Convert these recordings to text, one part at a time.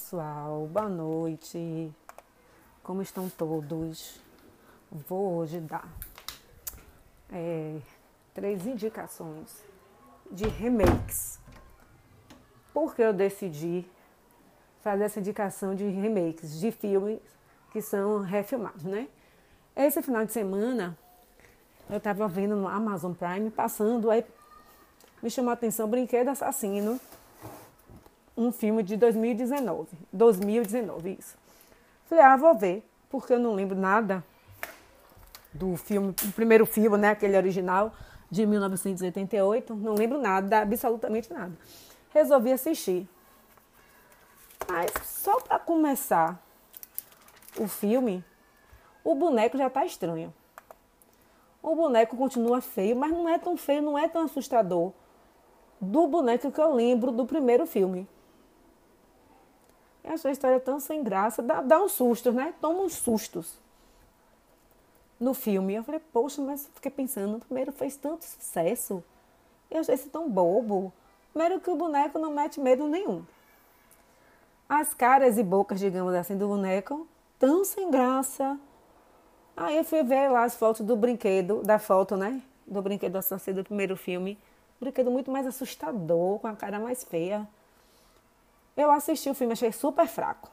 pessoal, boa noite. Como estão todos? Vou hoje dar é, três indicações de remakes. Porque eu decidi fazer essa indicação de remakes de filmes que são refilmados, né? Esse final de semana eu estava vendo no Amazon Prime passando, aí me chamou a atenção Brinquedo Assassino um filme de 2019. 2019, isso. Falei, ah, vou ver, porque eu não lembro nada do filme, o primeiro filme, né, aquele original de 1988, não lembro nada, absolutamente nada. Resolvi assistir. Mas só para começar o filme, o boneco já tá estranho. O boneco continua feio, mas não é tão feio, não é tão assustador do boneco que eu lembro do primeiro filme. Eu achei a história tão sem graça, dá, dá uns sustos, né? Toma uns sustos no filme. Eu falei, poxa, mas fiquei pensando, o primeiro fez tanto sucesso. Eu achei esse tão bobo. Primeiro que o boneco não mete medo nenhum. As caras e bocas, digamos assim, do boneco, tão sem graça. Aí eu fui ver lá as fotos do brinquedo, da foto, né? Do brinquedo associado do primeiro filme. Brinquedo muito mais assustador, com a cara mais feia. Eu assisti o filme, achei super fraco.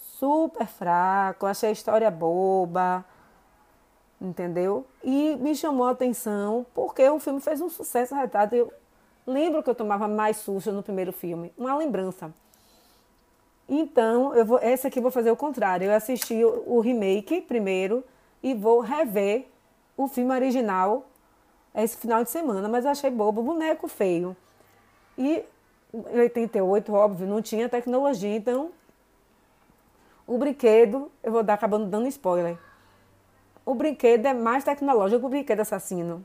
Super fraco, achei a história boba, entendeu? E me chamou a atenção porque o filme fez um sucesso retado. Eu lembro que eu tomava mais susto no primeiro filme, uma lembrança. Então, eu vou, esse aqui eu vou fazer o contrário. Eu assisti o, o remake primeiro e vou rever o filme original esse final de semana, mas eu achei bobo, boneco feio. E em 88, óbvio, não tinha tecnologia, então o brinquedo, eu vou dar acabando dando spoiler. O brinquedo é mais tecnológico que o brinquedo assassino.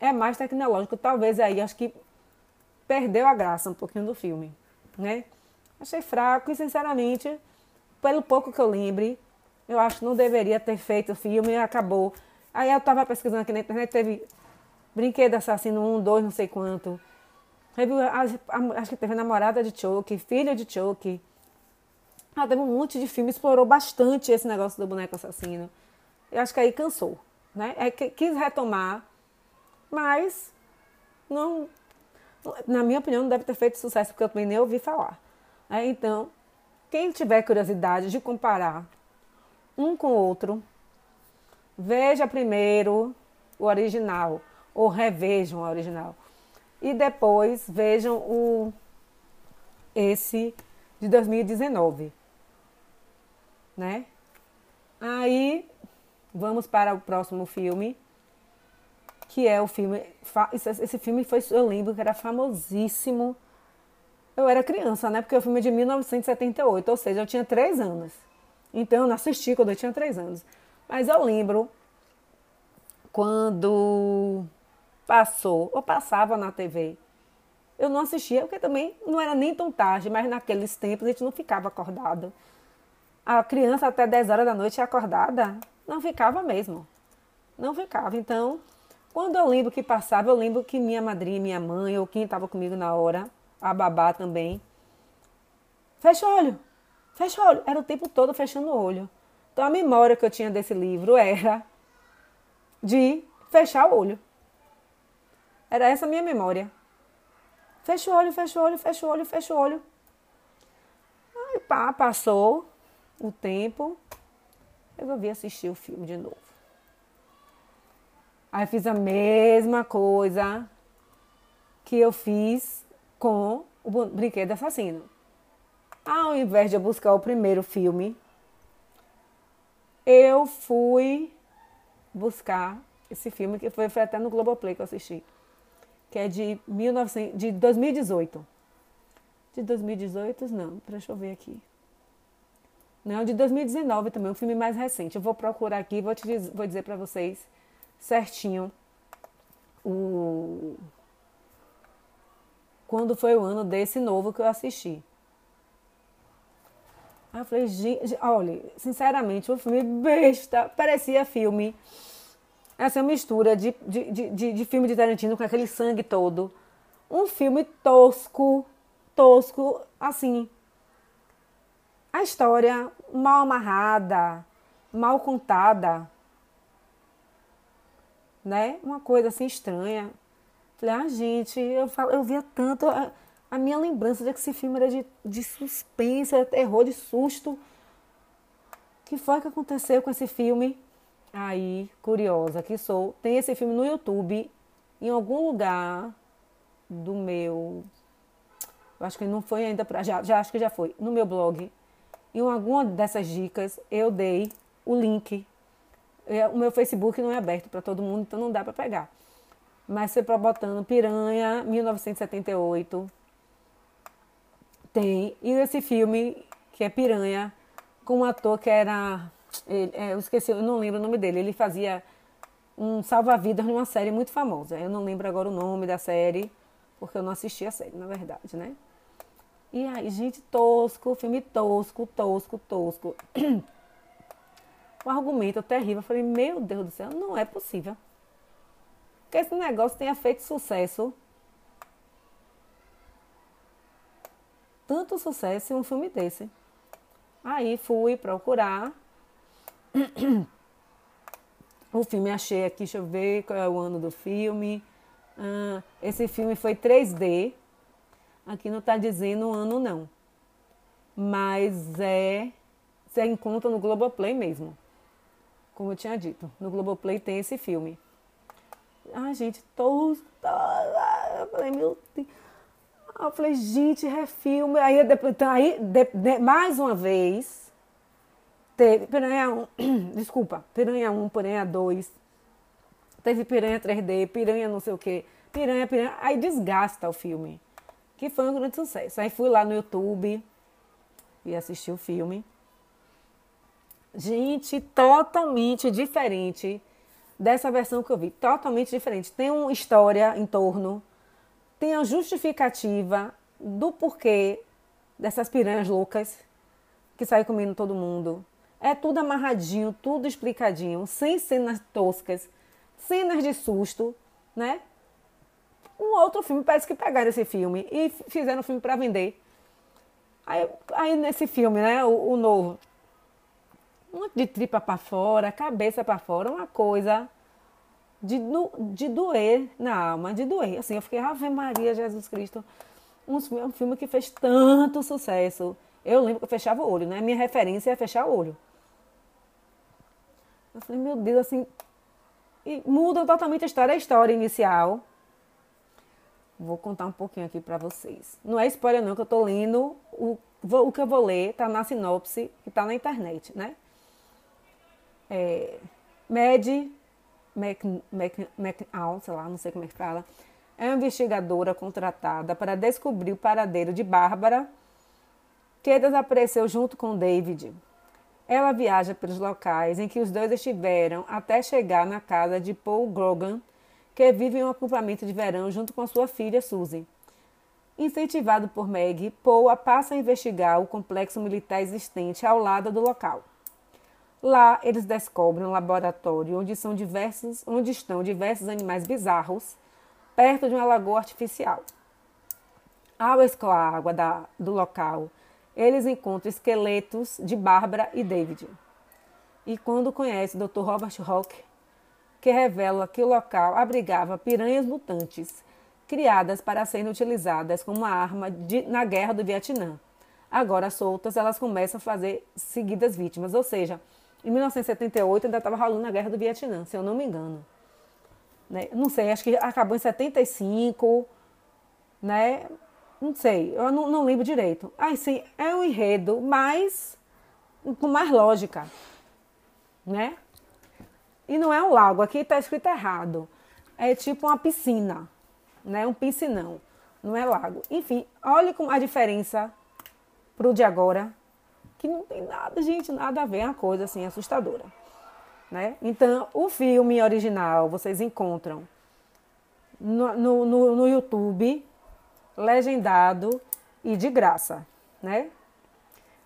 É mais tecnológico, talvez aí acho que perdeu a graça um pouquinho do filme, né? Achei fraco e sinceramente, pelo pouco que eu lembre, eu acho que não deveria ter feito o filme e acabou. Aí eu tava pesquisando aqui na internet, teve brinquedo assassino 1, 2, não sei quanto. Teve, acho que teve namorada de Chuck, filha de Chuck. Ah, teve um monte de filme, explorou bastante esse negócio do boneco assassino. Eu acho que aí cansou, né? É, quis retomar, mas não, na minha opinião, não deve ter feito sucesso, porque eu também nem ouvi falar. É, então, quem tiver curiosidade de comparar um com o outro, veja primeiro o original, ou revejam o original e depois vejam o esse de 2019, né? Aí vamos para o próximo filme, que é o filme esse filme foi eu lembro que era famosíssimo. Eu era criança, né? Porque o filme é de 1978, ou seja, eu tinha três anos. Então eu não assisti quando eu tinha três anos. Mas eu lembro quando passou ou passava na TV. Eu não assistia, porque também não era nem tão tarde, mas naqueles tempos a gente não ficava acordado. A criança até 10 horas da noite acordada, não ficava mesmo. Não ficava. Então, quando eu lembro que passava, eu lembro que minha madrinha, minha mãe, ou quem estava comigo na hora, a babá também, fecha o olho, fecha o olho. Era o tempo todo fechando o olho. Então a memória que eu tinha desse livro era de fechar o olho. Era essa a minha memória. Fecha o olho, fecha o olho, fecha o olho, fecha o olho. Aí pá, passou o tempo. Resolvi assistir o filme de novo. Aí fiz a mesma coisa que eu fiz com o Brinquedo Assassino. Ao invés de eu buscar o primeiro filme, eu fui buscar esse filme que foi, foi até no Globoplay que eu assisti que é de, 1900, de 2018. De 2018, não, deixa eu ver aqui. Não, de 2019 também, um filme mais recente. Eu vou procurar aqui vou, te vou dizer para vocês certinho o quando foi o ano desse novo que eu assisti. Aí eu falei, olha, sinceramente, o filme besta, parecia filme essa é mistura de, de, de, de, filme de Tarantino com aquele sangue todo. Um filme tosco, tosco, assim. a história mal amarrada, mal contada, né? Uma coisa assim estranha. Falei, ah, gente, eu, falo, eu via tanto. A, a, minha lembrança de que esse filme era de, de suspense, terror, de susto. O que foi que aconteceu com esse filme? Aí, curiosa que sou, tem esse filme no YouTube, em algum lugar do meu. Eu acho que não foi ainda para. Já, já acho que já foi. No meu blog. Em alguma dessas dicas, eu dei o link. O meu Facebook não é aberto para todo mundo, então não dá para pegar. Mas você botando Piranha, 1978. Tem. E esse filme, que é Piranha, com um ator que era. Ele, é, eu esqueci, eu não lembro o nome dele. Ele fazia um salva-vidas numa série muito famosa. Eu não lembro agora o nome da série, porque eu não assisti a série, na verdade, né? E aí, gente, tosco, filme tosco, tosco, tosco. o argumento terrível. Eu falei, meu Deus do céu, não é possível. Que esse negócio tenha feito sucesso. Tanto sucesso em um filme desse. Aí fui procurar. O filme achei aqui, deixa eu ver qual é o ano do filme. Ah, esse filme foi 3D. Aqui não está dizendo o ano, não. Mas é. Você encontra no Globoplay mesmo. Como eu tinha dito. No Globoplay tem esse filme. Ai, gente, tô. Eu falei, meu Deus. Eu falei, gente, refilme. Aí, depois, então, aí de, de, mais uma vez, teve Piranha 1, desculpa, Piranha 1, Piranha 2, teve Piranha 3D, Piranha não sei o que, Piranha, Piranha, aí desgasta o filme, que foi um grande sucesso. Aí fui lá no YouTube e assisti o filme. Gente, totalmente diferente dessa versão que eu vi, totalmente diferente. Tem uma história em torno, tem a justificativa do porquê dessas piranhas loucas que saem comendo todo mundo. É tudo amarradinho, tudo explicadinho, sem cenas toscas, cenas de susto, né? Um outro filme, parece que pegaram esse filme e fizeram um filme para vender. Aí, aí, nesse filme, né, o, o novo, de tripa para fora, cabeça para fora, uma coisa de, de doer na alma, de doer. Assim, eu fiquei, Ave Maria, Jesus Cristo. Um, um filme que fez tanto sucesso. Eu lembro que eu fechava o olho, né? Minha referência é fechar o olho. Eu falei, meu Deus, assim. E muda totalmente a história, a história inicial. Vou contar um pouquinho aqui para vocês. Não é spoiler, não, que eu tô lendo. O, o que eu vou ler tá na sinopse, que tá na internet, né? É, Mad McAll, sei lá, não sei como é que fala, é uma investigadora contratada para descobrir o paradeiro de Bárbara, que desapareceu junto com David. Ela viaja pelos locais em que os dois estiveram até chegar na casa de Paul Grogan, que vive em um acampamento de verão junto com sua filha Suzy. Incentivado por Meg, Paul passa a investigar o complexo militar existente ao lado do local. Lá, eles descobrem um laboratório onde, são diversos, onde estão diversos animais bizarros perto de uma lagoa artificial. Ao escoar a água da, do local, eles encontram esqueletos de Bárbara e David. E quando conhece Dr. Robert Rock, que revela que o local abrigava piranhas mutantes, criadas para serem utilizadas como arma de, na guerra do Vietnã. Agora soltas, elas começam a fazer seguidas vítimas, ou seja, em 1978 ainda estava rolando a guerra do Vietnã, se eu não me engano. Né? Não sei, acho que acabou em 75, né? Não sei, eu não, não lembro direito. Ah, sim, é um enredo, mas com mais lógica, né? E não é um lago, aqui está escrito errado. É tipo uma piscina, né? Um piscinão, não é lago. Enfim, olha a diferença pro de agora, que não tem nada, gente, nada a ver, é uma coisa assim assustadora, né? Então, o filme original vocês encontram no, no, no, no YouTube, legendado e de graça, né?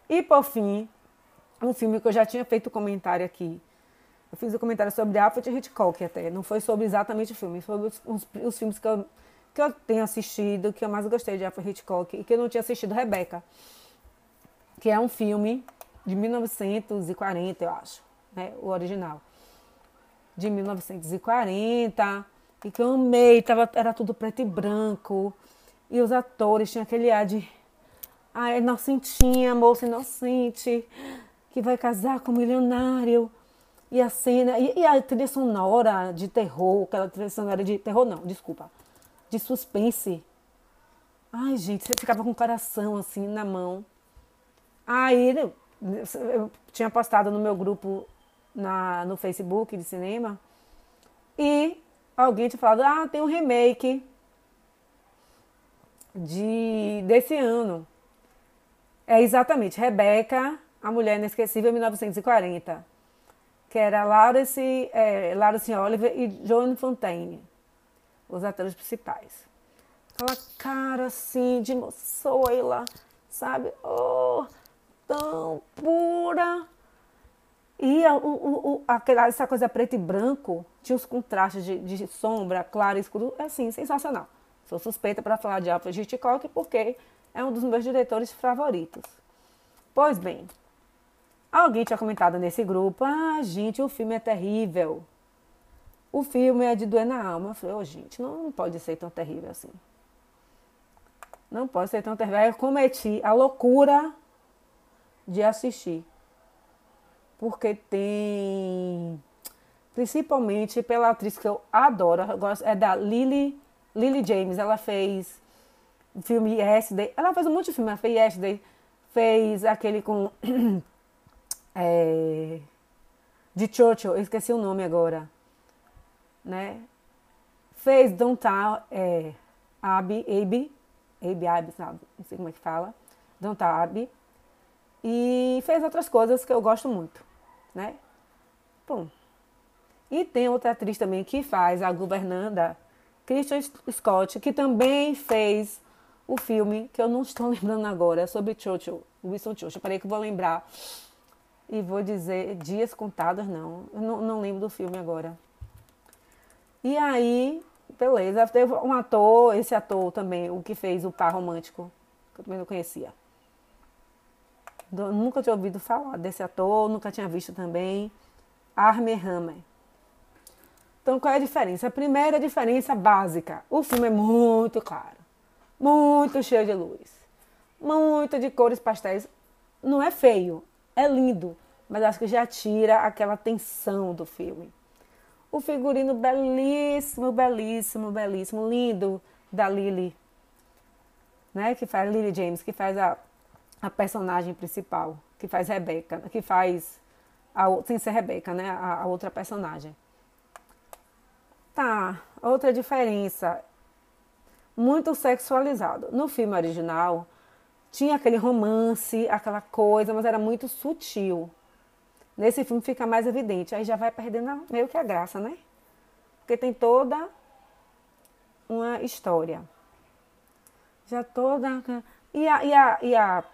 E por fim, um filme que eu já tinha feito comentário aqui. Eu fiz um comentário sobre Alfred Hitchcock até. Não foi sobre exatamente o filme, foi sobre os, os, os, filmes que eu, que eu tenho assistido, que eu mais gostei de Alfred Hitchcock e que eu não tinha assistido Rebeca. que é um filme de 1940, eu acho, né? O original. De 1940, e que eu amei, tava, era tudo preto e branco. E os atores tinham aquele ar de. Ah, inocentinha, moça inocente, que vai casar com um milionário. E a cena, e, e, a trilha sonora de terror, aquela trilha sonora de terror, não, desculpa, de suspense. Ai, gente, você ficava com o coração assim na mão. Aí eu, eu tinha postado no meu grupo na, no Facebook de cinema e alguém tinha falado: ah, tem um remake de desse ano. É exatamente Rebeca, a Mulher Inesquecível, 1940. Que era Laurence, é, Laurence Oliver e Joan Fontaine, os atores principais. Aquela cara assim de moçoila, sabe? Oh, tão pura. E a, o, o, aquela, essa coisa preto e branco, tinha os contrastes de, de sombra, claro e escuro, é assim, sensacional. Sou suspeita para falar de Alfred Hitchcock porque é um dos meus diretores favoritos. Pois bem, alguém tinha comentado nesse grupo: ah, gente, o filme é terrível. O filme é de doer na alma. Eu falei: oh, gente, não, pode ser tão terrível assim. Não pode ser tão terrível. Eu cometi a loucura de assistir. Porque tem. Principalmente pela atriz que eu adoro, é da Lily, Lily James. Ela fez filme Yesterday. Ela fez um monte de filme. Ela fez Yesterday, fez aquele com. é, de Churchill, eu esqueci o nome agora. Né? Fez Downtown é, Abbey, Abbey, Abbey, Abbey, sabe? Não sei como é que fala. Downtown Abbey. E fez outras coisas que eu gosto muito, né? Bom. E tem outra atriz também que faz a governanda, Christian Scott, que também fez o filme que eu não estou lembrando agora, sobre Churchill, Winston Churchill. Parei que vou lembrar e vou dizer dias contados, não. Não, não lembro do filme agora. E aí, beleza, teve um ator, esse ator também, o que fez o par romântico, que eu também não conhecia. Nunca tinha ouvido falar desse ator, nunca tinha visto também. Armie Hammer. Então, qual é a diferença? A primeira diferença básica: o filme é muito claro, muito cheio de luz, muito de cores pastéis. Não é feio, é lindo, mas acho que já tira aquela tensão do filme. O figurino belíssimo, belíssimo, belíssimo, lindo da Lily, né? Que faz Lily James, que faz a a personagem principal, que faz Rebeca, que faz a, sem ser Rebeca, né? A, a outra personagem. Tá, outra diferença. Muito sexualizado. No filme original, tinha aquele romance, aquela coisa, mas era muito sutil. Nesse filme fica mais evidente. Aí já vai perdendo meio que a graça, né? Porque tem toda uma história. Já toda. E a, e a, e a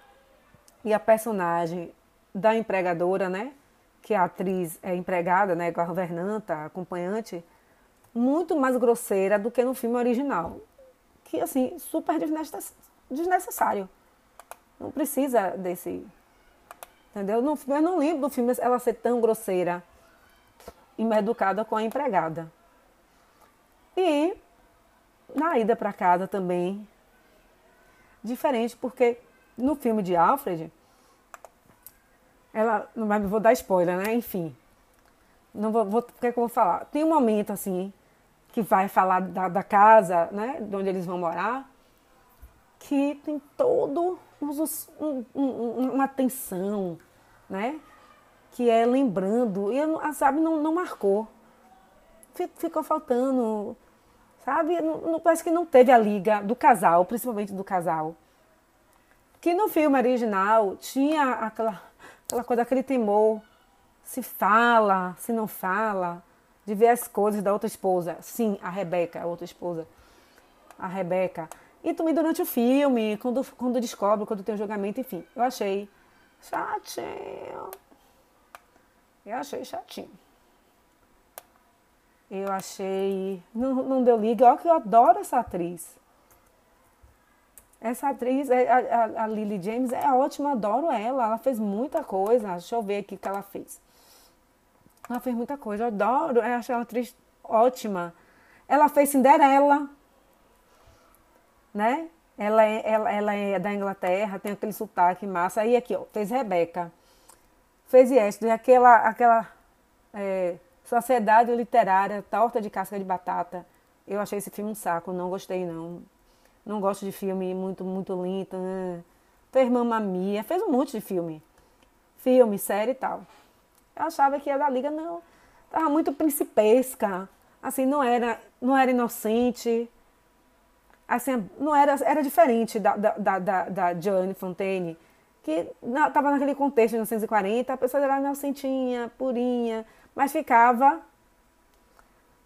e a personagem da empregadora, né? Que a atriz é empregada, né? Governanta, acompanhante, muito mais grosseira do que no filme original. Que, assim, super desnecessário. Não precisa desse. Entendeu? Não, eu não lembro do filme ela ser tão grosseira e mal educada com a empregada. E na ida para casa também, diferente, porque no filme de Alfred, ela não vou dar spoiler, né? Enfim, não vou o que, é que eu vou falar? Tem um momento assim que vai falar da, da casa, né? De onde eles vão morar, que tem todo um, um, uma tensão, né? Que é lembrando, e sabe, não, não marcou. Ficou faltando, sabe? Não, não, parece que não teve a liga do casal, principalmente do casal que no filme original tinha aquela, aquela coisa, aquele temor, se fala, se não fala, de ver as coisas da outra esposa. Sim, a Rebeca, a outra esposa. A Rebeca. E também durante o filme, quando, quando descobre, quando tem o julgamento, enfim. Eu achei chatinho. Eu achei chatinho. Eu achei. Não, não deu liga. Olha que eu adoro essa atriz. Essa atriz, é, a, a, a Lily James, é ótima, adoro ela. Ela fez muita coisa. Deixa eu ver aqui o que ela fez. Ela fez muita coisa, eu adoro. Eu acho ela atriz ótima. Ela fez Cinderela, né? Ela é, ela, ela é da Inglaterra, tem aquele sotaque massa. Aí aqui, ó, fez Rebeca. Fez Yesterday, aquela, aquela é, Sociedade Literária, Torta de Casca de Batata. Eu achei esse filme um saco, não gostei não. Não gosto de filme muito, muito lento. Né? Fez Mamma Mia, fez um monte de filme. Filme, série e tal. Eu achava que a da Liga não. Tava muito principesca. Assim, não era, não era inocente assim, não era, era diferente da, da, da, da Fontaine, que estava naquele contexto de 1940, a pessoa era inocentinha, purinha, mas ficava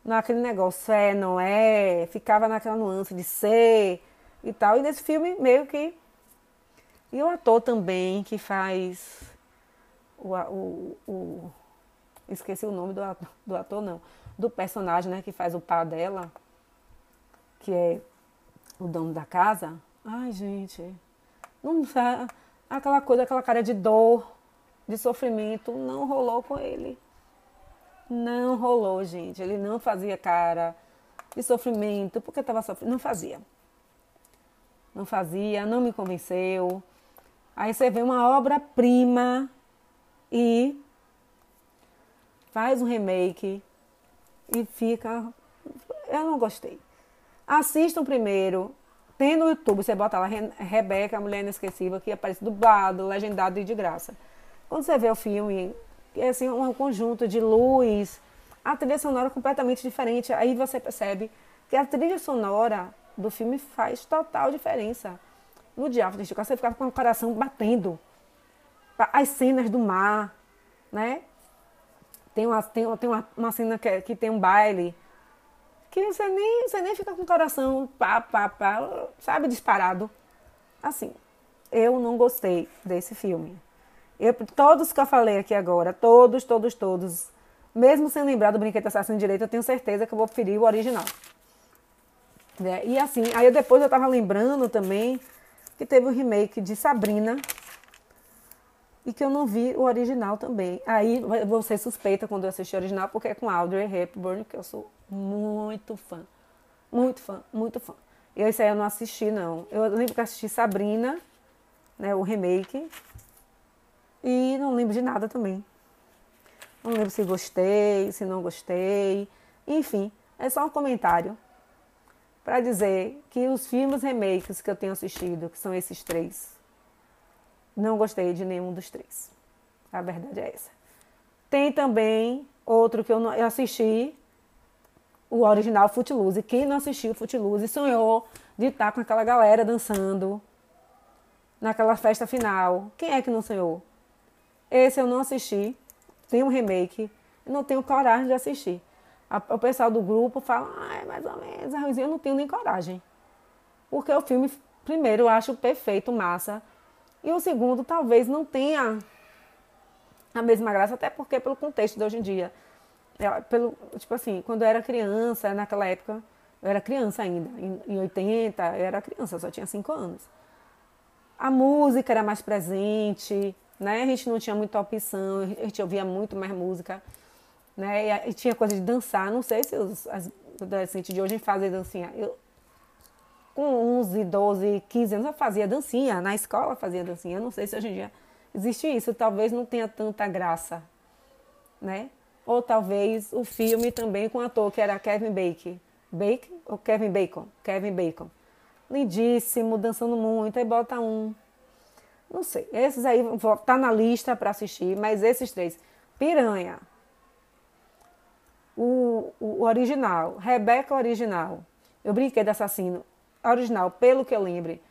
naquele negócio, é, não é, ficava naquela nuance de ser e tal. E nesse filme, meio que. E o ator também, que faz. O, o, o esqueci o nome do ator, do ator, não. Do personagem, né, que faz o pá dela, que é o dono da casa, ai gente, não aquela coisa, aquela cara de dor, de sofrimento, não rolou com ele. Não rolou, gente. Ele não fazia cara de sofrimento, porque estava sofrendo. Não fazia. Não fazia, não me convenceu. Aí você vê uma obra-prima e faz um remake e fica. Eu não gostei. Assistam primeiro. Tem no YouTube, você bota lá Rebeca, a Mulher Inesquecível, que aparece dublado, legendado e de graça. Quando você vê o filme, é assim, um conjunto de luz, a trilha sonora completamente diferente. Aí você percebe que a trilha sonora do filme faz total diferença. No Chico, você ficava com o coração batendo. As cenas do mar, né? Tem uma, tem, tem uma, uma cena que, que tem um baile que você nem, você nem fica com o coração pá, pá, pá, sabe, disparado. Assim, eu não gostei desse filme. Eu, todos que eu falei aqui agora, todos, todos, todos, mesmo sem lembrar do Brinquedo Assassino Direito, eu tenho certeza que eu vou preferir o original. É, e assim, aí depois eu tava lembrando também que teve o um remake de Sabrina e que eu não vi o original também. Aí ser suspeita quando eu assistir o original, porque é com Audrey Hepburn, que eu sou muito fã. Muito fã, muito fã. E esse aí eu não assisti, não. Eu lembro que assisti Sabrina, né, o remake. E não lembro de nada também. Não lembro se gostei, se não gostei. Enfim, é só um comentário para dizer que os filmes remakes que eu tenho assistido, que são esses três, não gostei de nenhum dos três. A verdade é essa. Tem também outro que eu, não, eu assisti, o original Footloose. Quem não assistiu Footloose sonhou de estar com aquela galera dançando naquela festa final. Quem é que não sonhou? Esse eu não assisti. Tem um remake. Não tenho coragem de assistir. o pessoal do grupo fala, ah, é mais ou menos, eu não tenho nem coragem. Porque o filme, primeiro, eu acho perfeito, massa. E o segundo, talvez não tenha a mesma graça, até porque pelo contexto de hoje em dia. É, pelo, tipo assim, quando eu era criança, naquela época, eu era criança ainda, em, em 80, eu era criança, eu só tinha 5 anos. A música era mais presente, né? A gente não tinha muita opção, a gente ouvia muito mais música, né? E, e tinha coisa de dançar, não sei se os as adolescentes de hoje fazem dancinha. Eu, com 11, 12, 15 anos eu fazia dancinha, na escola fazia dancinha. Eu não sei se hoje em dia existe isso, talvez não tenha tanta graça, né? Ou talvez o filme também com o ator que era Kevin Bacon. Bacon ou Kevin Bacon? Kevin Bacon. Lindíssimo, dançando muito, aí bota um. Não sei. Esses aí tá na lista para assistir, mas esses três. Piranha. O, o original, Rebeca original. Eu brinquei de assassino original, pelo que eu lembre.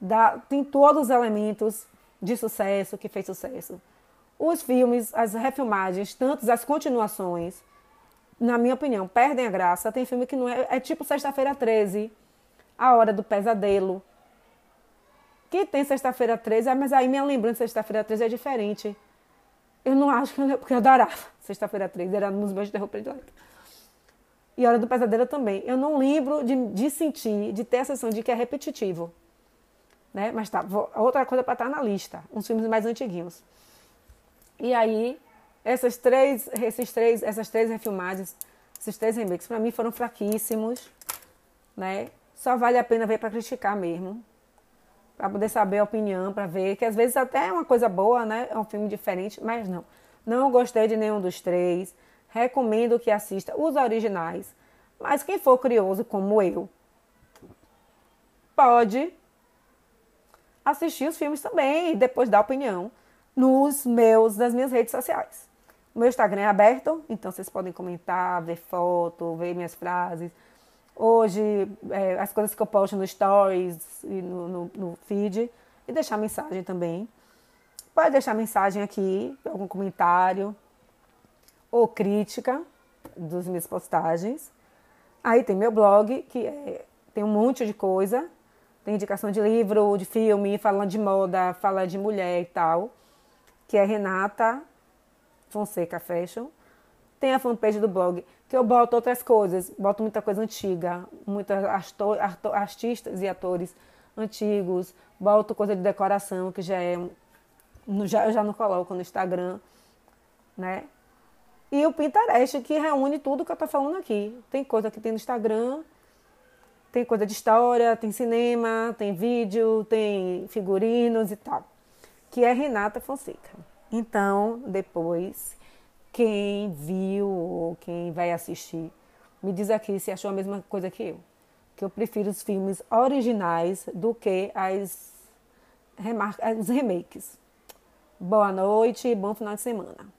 Dá, tem todos os elementos de sucesso que fez sucesso os filmes, as refilmagens, tantos as continuações, na minha opinião, perdem a graça. Tem filme que não é. É tipo Sexta-feira 13, A Hora do Pesadelo. Que tem Sexta-feira 13, ah, mas aí minha lembrança de Sexta-feira 13 é diferente. Eu não acho que eu, porque eu adorava Sexta-feira 13, era nos meus terror prediletos. E Hora do Pesadelo também. Eu não lembro de, de sentir, de ter a sensação de que é repetitivo. né? Mas tá, vou, outra coisa para estar tá na lista, uns filmes mais antiguinhos. E aí, essas três, esses três, essas três refilmagens, esses três remakes, para mim foram fraquíssimos, né? Só vale a pena ver para criticar mesmo, para poder saber a opinião, para ver que às vezes até é uma coisa boa, né? É um filme diferente, mas não. Não gostei de nenhum dos três. Recomendo que assista os originais. Mas quem for curioso como eu, pode assistir os filmes também e depois dar opinião nos meus, nas minhas redes sociais. O meu Instagram é aberto, então vocês podem comentar, ver foto, ver minhas frases. Hoje, é, as coisas que eu posto no Stories e no, no, no feed. E deixar mensagem também. Pode deixar mensagem aqui, algum comentário ou crítica das minhas postagens. Aí tem meu blog, que é, tem um monte de coisa. Tem indicação de livro, de filme, falando de moda, fala de mulher e tal. Que é Renata Fonseca Fashion. Tem a fanpage do blog, que eu boto outras coisas. Boto muita coisa antiga, muitos artistas e atores antigos. Boto coisa de decoração, que já é. Já, eu já não coloco no Instagram, né? E o Pinterest, que reúne tudo que eu tô falando aqui. Tem coisa que tem no Instagram, tem coisa de história, tem cinema, tem vídeo, tem figurinos e tal. Que é Renata Fonseca. Então, depois, quem viu ou quem vai assistir, me diz aqui se achou a mesma coisa que eu. Que eu prefiro os filmes originais do que as, as remakes. Boa noite e bom final de semana.